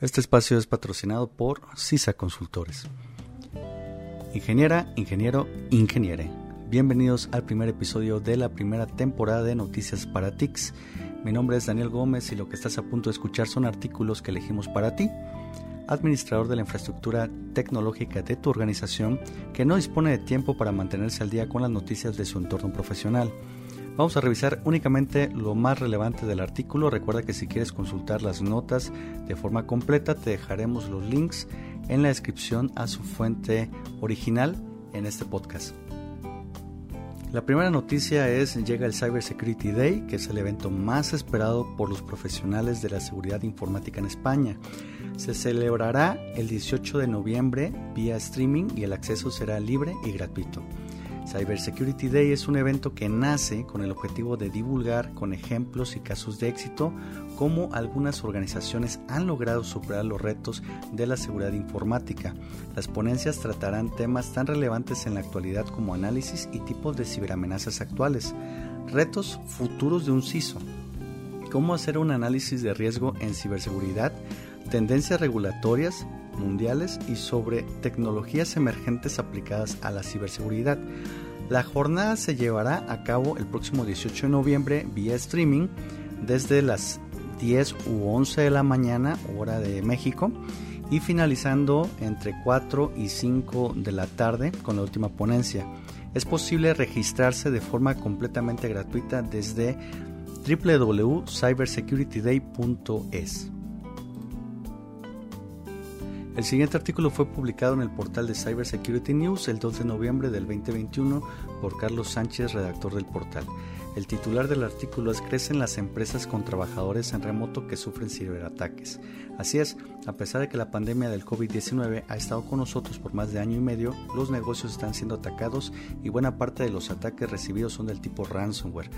Este espacio es patrocinado por CISA Consultores. Ingeniera, ingeniero, ingeniere. Bienvenidos al primer episodio de la primera temporada de Noticias para TICS. Mi nombre es Daniel Gómez y lo que estás a punto de escuchar son artículos que elegimos para ti, administrador de la infraestructura tecnológica de tu organización que no dispone de tiempo para mantenerse al día con las noticias de su entorno profesional. Vamos a revisar únicamente lo más relevante del artículo. Recuerda que si quieres consultar las notas de forma completa, te dejaremos los links en la descripción a su fuente original en este podcast. La primera noticia es llega el Cyber Security Day, que es el evento más esperado por los profesionales de la seguridad informática en España. Se celebrará el 18 de noviembre vía streaming y el acceso será libre y gratuito. Cybersecurity Day es un evento que nace con el objetivo de divulgar con ejemplos y casos de éxito cómo algunas organizaciones han logrado superar los retos de la seguridad informática. Las ponencias tratarán temas tan relevantes en la actualidad como análisis y tipos de ciberamenazas actuales, retos futuros de un CISO, cómo hacer un análisis de riesgo en ciberseguridad, tendencias regulatorias, mundiales y sobre tecnologías emergentes aplicadas a la ciberseguridad. La jornada se llevará a cabo el próximo 18 de noviembre vía streaming desde las 10 u 11 de la mañana hora de México y finalizando entre 4 y 5 de la tarde con la última ponencia. Es posible registrarse de forma completamente gratuita desde www.cybersecurityday.es. El siguiente artículo fue publicado en el portal de Cybersecurity News el 2 de noviembre del 2021 por Carlos Sánchez, redactor del portal. El titular del artículo es Crecen las empresas con trabajadores en remoto que sufren ciberataques. Así es, a pesar de que la pandemia del COVID-19 ha estado con nosotros por más de año y medio, los negocios están siendo atacados y buena parte de los ataques recibidos son del tipo ransomware.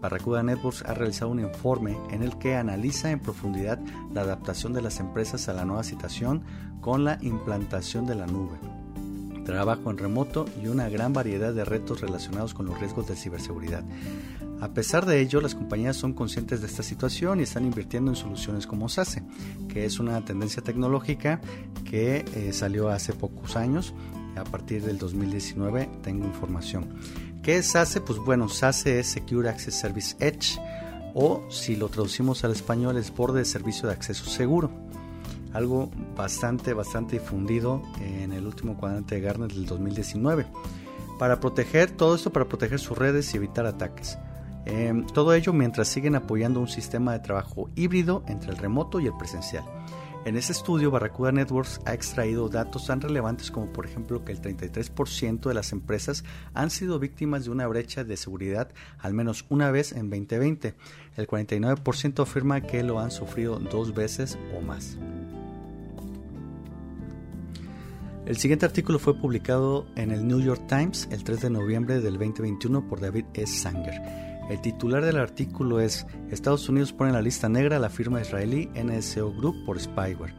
Barracuda Networks ha realizado un informe en el que analiza en profundidad la adaptación de las empresas a la nueva situación con la implantación de la nube, trabajo en remoto y una gran variedad de retos relacionados con los riesgos de ciberseguridad. A pesar de ello, las compañías son conscientes de esta situación y están invirtiendo en soluciones como SASE, que es una tendencia tecnológica que eh, salió hace pocos años. A partir del 2019 tengo información. ¿Qué es SASE? Pues bueno, SASE es Secure Access Service Edge o si lo traducimos al español es borde de servicio de acceso seguro. Algo bastante, bastante difundido en el último cuadrante de Gartner del 2019. Para proteger todo esto, para proteger sus redes y evitar ataques. Em, todo ello mientras siguen apoyando un sistema de trabajo híbrido entre el remoto y el presencial. En ese estudio, Barracuda Networks ha extraído datos tan relevantes como por ejemplo que el 33% de las empresas han sido víctimas de una brecha de seguridad al menos una vez en 2020. El 49% afirma que lo han sufrido dos veces o más. El siguiente artículo fue publicado en el New York Times el 3 de noviembre del 2021 por David S. Sanger. El titular del artículo es Estados Unidos pone en la lista negra a la firma israelí NSO Group por spyware.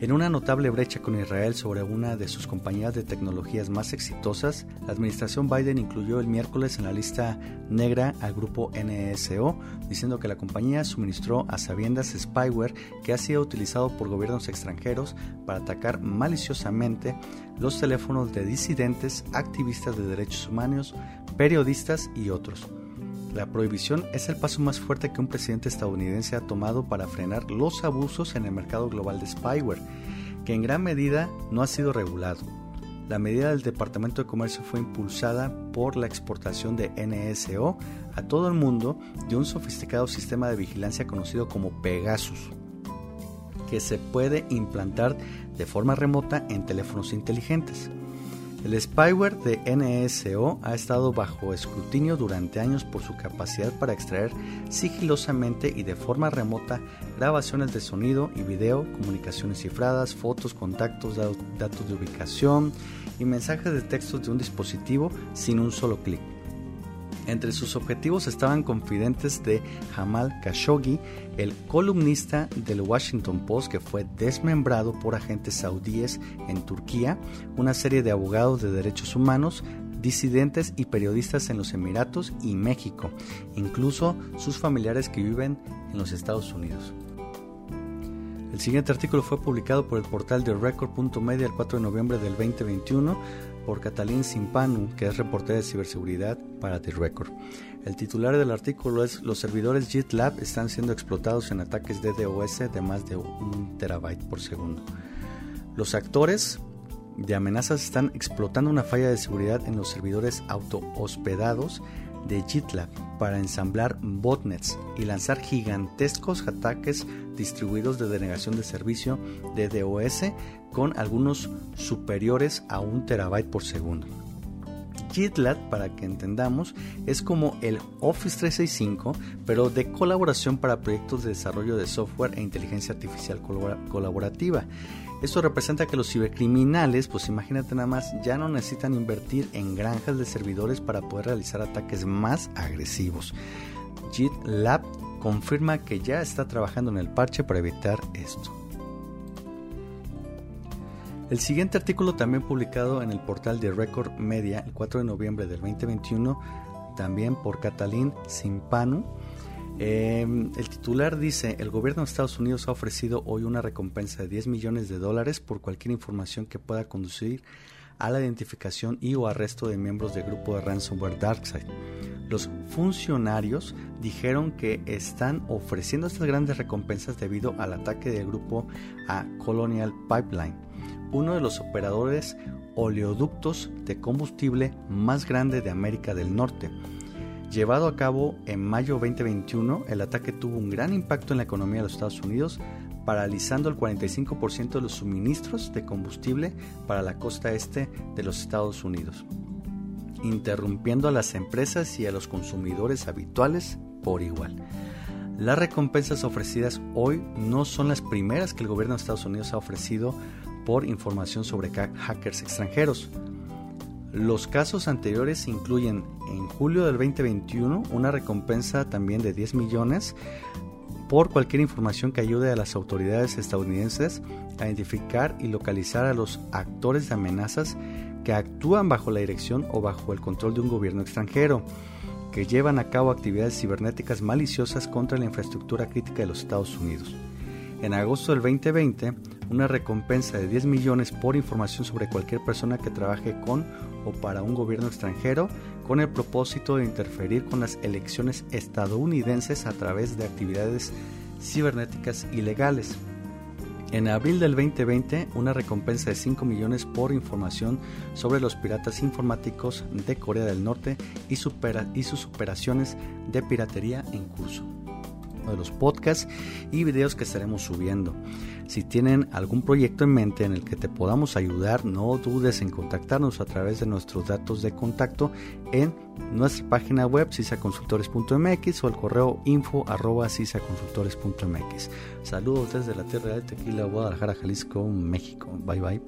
En una notable brecha con Israel sobre una de sus compañías de tecnologías más exitosas, la administración Biden incluyó el miércoles en la lista negra al grupo NSO, diciendo que la compañía suministró a sabiendas spyware que ha sido utilizado por gobiernos extranjeros para atacar maliciosamente los teléfonos de disidentes, activistas de derechos humanos, periodistas y otros. La prohibición es el paso más fuerte que un presidente estadounidense ha tomado para frenar los abusos en el mercado global de spyware, que en gran medida no ha sido regulado. La medida del Departamento de Comercio fue impulsada por la exportación de NSO a todo el mundo de un sofisticado sistema de vigilancia conocido como Pegasus, que se puede implantar de forma remota en teléfonos inteligentes. El spyware de NSO ha estado bajo escrutinio durante años por su capacidad para extraer sigilosamente y de forma remota grabaciones de sonido y video, comunicaciones cifradas, fotos, contactos, datos de ubicación y mensajes de texto de un dispositivo sin un solo clic. Entre sus objetivos estaban confidentes de Jamal Khashoggi, el columnista del Washington Post que fue desmembrado por agentes saudíes en Turquía, una serie de abogados de derechos humanos, disidentes y periodistas en los Emiratos y México, incluso sus familiares que viven en los Estados Unidos. El siguiente artículo fue publicado por el portal de Record.media el 4 de noviembre del 2021 por Catalín Simpanu, que es reportera de ciberseguridad para The Record. El titular del artículo es Los servidores GitLab están siendo explotados en ataques de DOS de más de un terabyte por segundo. Los actores de amenazas están explotando una falla de seguridad en los servidores auto-hospedados de GitLab para ensamblar botnets y lanzar gigantescos ataques distribuidos de denegación de servicio de DOS con algunos superiores a un terabyte por segundo. GitLab, para que entendamos, es como el Office 365, pero de colaboración para proyectos de desarrollo de software e inteligencia artificial colaborativa. Esto representa que los cibercriminales, pues imagínate nada más, ya no necesitan invertir en granjas de servidores para poder realizar ataques más agresivos. GitLab confirma que ya está trabajando en el parche para evitar esto. El siguiente artículo también publicado en el portal de Record Media el 4 de noviembre del 2021, también por Catalín Simpanu, Em, el titular dice, el gobierno de Estados Unidos ha ofrecido hoy una recompensa de 10 millones de dólares por cualquier información que pueda conducir a la identificación y o arresto de miembros del grupo de ransomware DarkSide. Los funcionarios dijeron que están ofreciendo estas grandes recompensas debido al ataque del grupo a Colonial Pipeline, uno de los operadores oleoductos de combustible más grande de América del Norte Llevado a cabo en mayo 2021, el ataque tuvo un gran impacto en la economía de los Estados Unidos, paralizando el 45% de los suministros de combustible para la costa este de los Estados Unidos, interrumpiendo a las empresas y a los consumidores habituales por igual. Las recompensas ofrecidas hoy no son las primeras que el gobierno de Estados Unidos ha ofrecido por información sobre hackers extranjeros. Los casos anteriores incluyen en julio del 2021 una recompensa también de 10 millones por cualquier información que ayude a las autoridades estadounidenses a identificar y localizar a los actores de amenazas que actúan bajo la dirección o bajo el control de un gobierno extranjero, que llevan a cabo actividades cibernéticas maliciosas contra la infraestructura crítica de los Estados Unidos. En agosto del 2020, una recompensa de 10 millones por información sobre cualquier persona que trabaje con o para un gobierno extranjero con el propósito de interferir con las elecciones estadounidenses a través de actividades cibernéticas ilegales. En abril del 2020, una recompensa de 5 millones por información sobre los piratas informáticos de Corea del Norte y, y sus operaciones de piratería en curso de los podcasts y videos que estaremos subiendo. Si tienen algún proyecto en mente en el que te podamos ayudar, no dudes en contactarnos a través de nuestros datos de contacto en nuestra página web cisaconsultores.mx o el correo info arroba. Saludos desde la tierra de Tequila, Guadalajara, Jalisco, México. Bye bye.